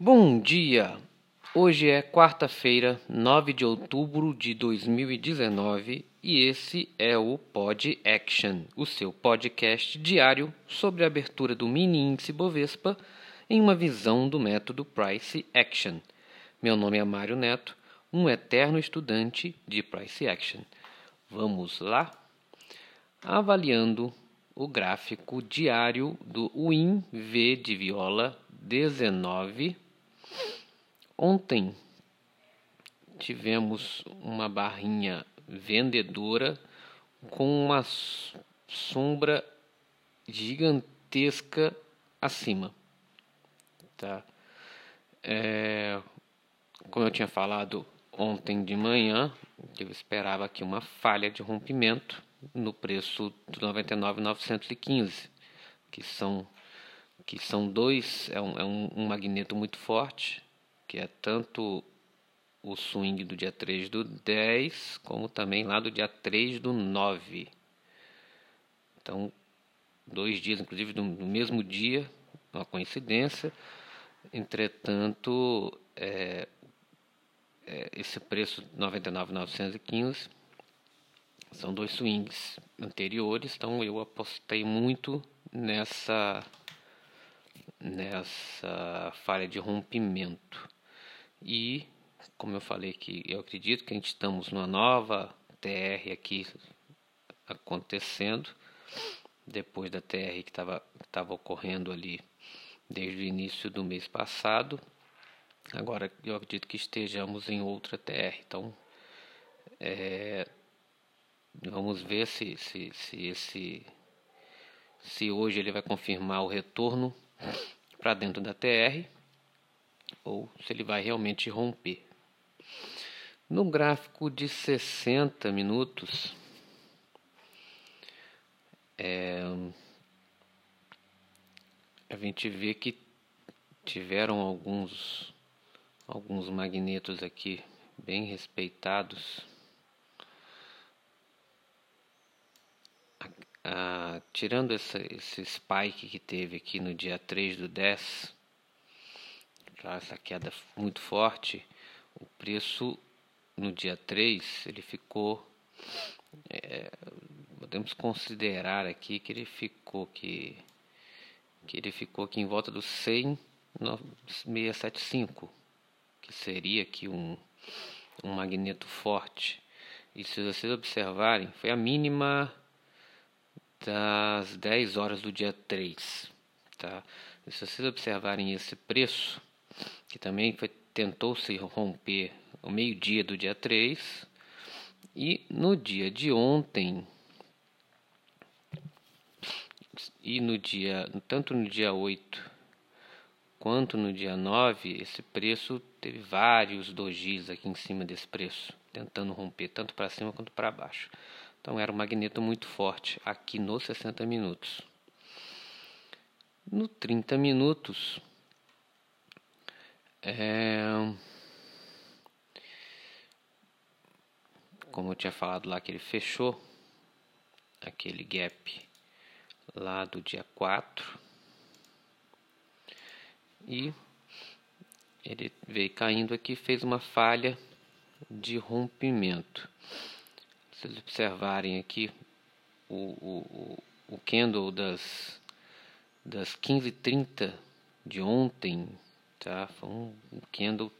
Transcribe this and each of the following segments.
Bom dia! Hoje é quarta-feira, 9 de outubro de 2019 e esse é o Pod Action, o seu podcast diário sobre a abertura do mini índice Bovespa em uma visão do método Price Action. Meu nome é Mário Neto, um eterno estudante de Price Action. Vamos lá? Avaliando o gráfico diário do WIN V de viola 19 Ontem tivemos uma barrinha vendedora com uma sombra gigantesca acima, tá? É, como eu tinha falado ontem de manhã, eu esperava aqui uma falha de rompimento no preço do 99,915, que são que são dois, é um, é um magneto muito forte que é tanto o swing do dia 3 do 10, como também lá do dia 3 do 9. Então, dois dias, inclusive no, mesmo dia, uma coincidência. Entretanto, é, é, esse preço 99,915 são dois swings anteriores, então eu apostei muito nessa nessa falha de rompimento. E, como eu falei que eu acredito que a gente estamos numa nova TR aqui acontecendo, depois da TR que estava ocorrendo ali desde o início do mês passado. Agora eu acredito que estejamos em outra TR. Então, é, vamos ver se, se, se, esse, se hoje ele vai confirmar o retorno para dentro da TR ou se ele vai realmente romper. No gráfico de 60 minutos, é, a gente vê que tiveram alguns alguns magnetos aqui bem respeitados. Ah, tirando essa, esse spike que teve aqui no dia 3 do 10, já essa queda muito forte, o preço no dia 3 ele ficou é, podemos considerar aqui que ele ficou que, que ele ficou aqui em volta dos 100,675 que seria aqui um, um magneto forte. E se vocês observarem foi a mínima das 10 horas do dia 3 tá? Se vocês observarem esse preço que também foi, tentou se romper ao meio-dia do dia 3. E no dia de ontem, e no dia, tanto no dia 8 quanto no dia 9, esse preço teve vários dojis aqui em cima desse preço, tentando romper tanto para cima quanto para baixo. Então era um magneto muito forte aqui nos 60 minutos. No 30 minutos, é... Como eu tinha falado lá que ele fechou aquele gap lá do dia 4 e ele veio caindo aqui fez uma falha de rompimento. Vocês observarem aqui o, o, o candle das, das 15h30 de ontem tá? Foi um candle,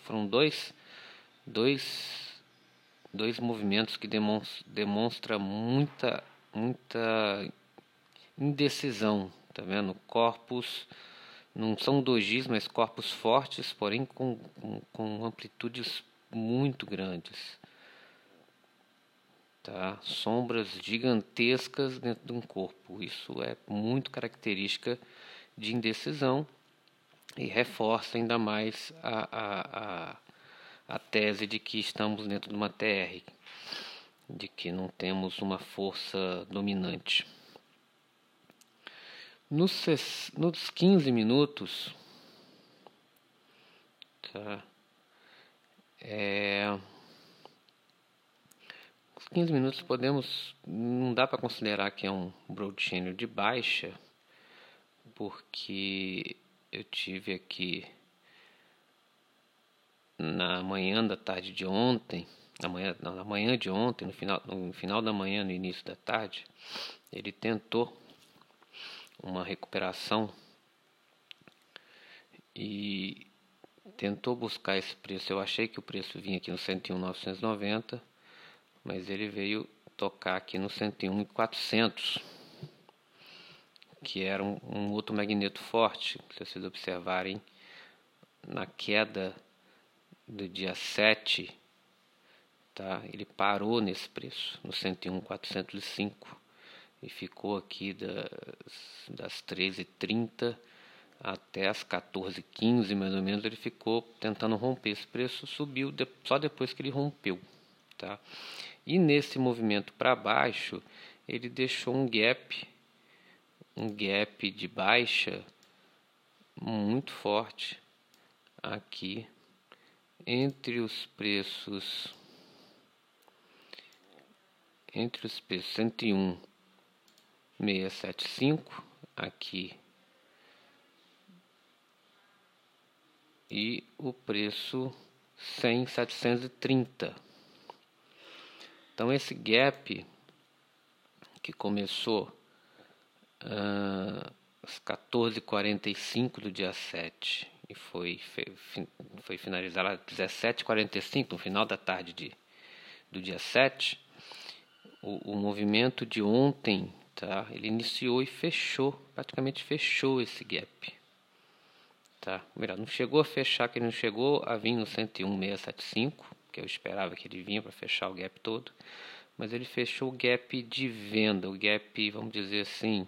foram dois, dois, dois movimentos que demonstra, demonstra muita, muita indecisão, tá vendo? Corpos não são dojis, mas corpos fortes, porém com, com, com amplitudes muito grandes. Tá? Sombras gigantescas dentro de um corpo. Isso é muito característica de indecisão e reforça ainda mais a, a, a, a tese de que estamos dentro de uma TR, de que não temos uma força dominante. Nos, nos 15 minutos, tá, é, 15 minutos podemos, não dá para considerar que é um broad channel de baixa, porque eu tive aqui na manhã da tarde de ontem, na manhã, não, na manhã de ontem, no final, no final da manhã, no início da tarde, ele tentou uma recuperação e tentou buscar esse preço. Eu achei que o preço vinha aqui no 101,990, mas ele veio tocar aqui no 101,400, que era um, um outro magneto forte. Se vocês observarem, na queda do dia 7, tá? ele parou nesse preço, no 101,405, e ficou aqui das, das 13h30 até as 14h15 mais ou menos ele ficou tentando romper esse preço subiu de, só depois que ele rompeu tá e nesse movimento para baixo ele deixou um gap um gap de baixa muito forte aqui entre os preços entre os preços 101 675 aqui e o preço 100,730. Então esse gap que começou uh, às 14h45 do dia 7 e foi, foi finalizado às 17h45, no final da tarde de, do dia 7, o, o movimento de ontem, tá? ele iniciou e fechou, praticamente fechou esse gap tá? Melhor, não chegou a fechar, que ele não chegou a vir no 101,675, que eu esperava que ele vinha para fechar o gap todo, mas ele fechou o gap de venda, o gap, vamos dizer assim,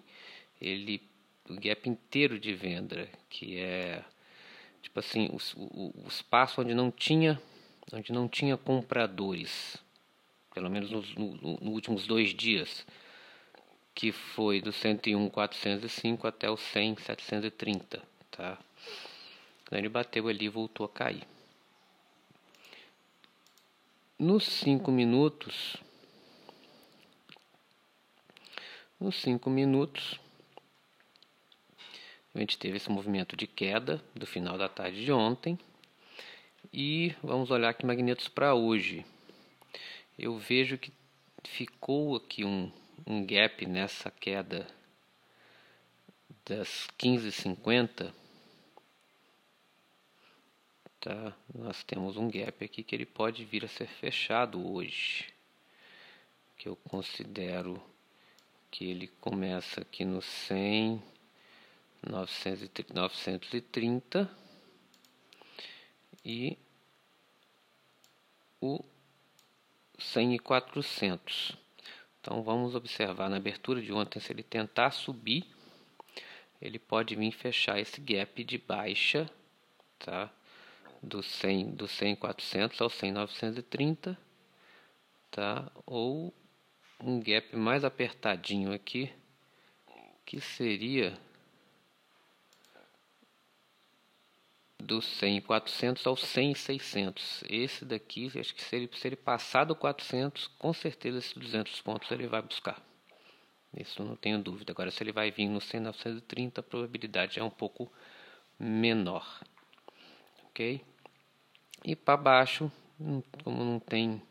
ele o gap inteiro de venda, que é tipo assim, o, o, o espaço onde não tinha onde não tinha compradores, pelo menos nos no, no últimos dois dias, que foi do 101,405 até o 100,730, tá? Então ele bateu ali e voltou a cair. Nos cinco minutos, nos cinco minutos, a gente teve esse movimento de queda do final da tarde de ontem. E vamos olhar aqui magnetos para hoje. Eu vejo que ficou aqui um, um gap nessa queda das 15,50 tá? Nós temos um gap aqui que ele pode vir a ser fechado hoje, que eu considero que ele começa aqui no 100 930 e o 100 e 400. Então vamos observar na abertura de ontem se ele tentar subir, ele pode vir fechar esse gap de baixa, tá? Do 100 do 100 400 ao 100 930 tá? Ou um gap mais apertadinho aqui que seria do 100 400 ao 100 600 esse daqui acho que se ele, se ele passar do 400 com certeza esses 200 pontos ele vai buscar. Isso não tenho dúvida. Agora se ele vai vir no 100 930 a probabilidade é um pouco menor ok e para baixo, como não tem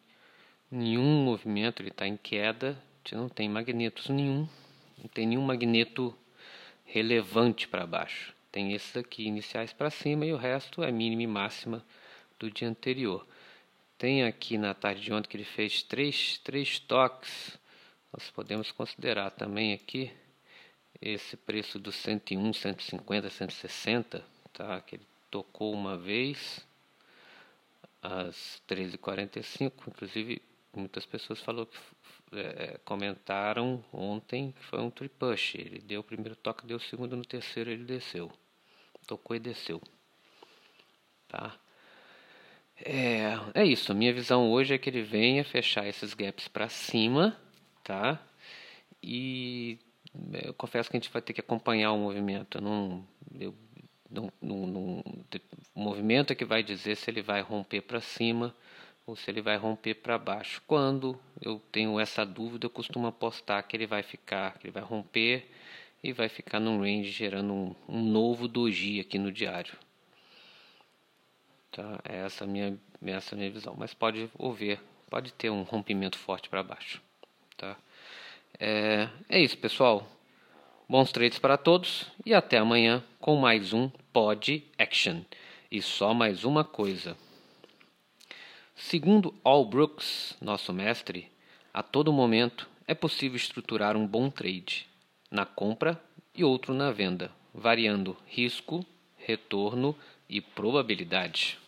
nenhum movimento, ele está em queda, não tem magnetos nenhum, não tem nenhum magneto relevante para baixo. Tem esses aqui iniciais para cima e o resto é mínima e máxima do dia anterior. Tem aqui na tarde de ontem que ele fez três, três toques. Nós podemos considerar também aqui esse preço do 101, 150, 160, tá? Que ele tocou uma vez, às 13h45. Inclusive, muitas pessoas falou que, é, comentaram ontem que foi um tripush. Ele deu o primeiro toque, deu o segundo, no terceiro ele desceu. Tocou e desceu. Tá? É, é isso. A minha visão hoje é que ele venha fechar esses gaps para cima, tá? E é, eu confesso que a gente vai ter que acompanhar o movimento. Eu não, eu num, num, num, movimento é que vai dizer se ele vai romper para cima ou se ele vai romper para baixo. Quando eu tenho essa dúvida, eu costumo apostar que ele vai ficar, que ele vai romper e vai ficar num range gerando um, um novo doji aqui no diário. Tá? É essa minha, essa minha visão. Mas pode ouvir, pode ter um rompimento forte para baixo. Tá? É, é isso, pessoal. Bons trades para todos e até amanhã com mais um Pod Action. E só mais uma coisa. Segundo Al Brooks, nosso mestre, a todo momento é possível estruturar um bom trade na compra e outro na venda, variando risco, retorno e probabilidade.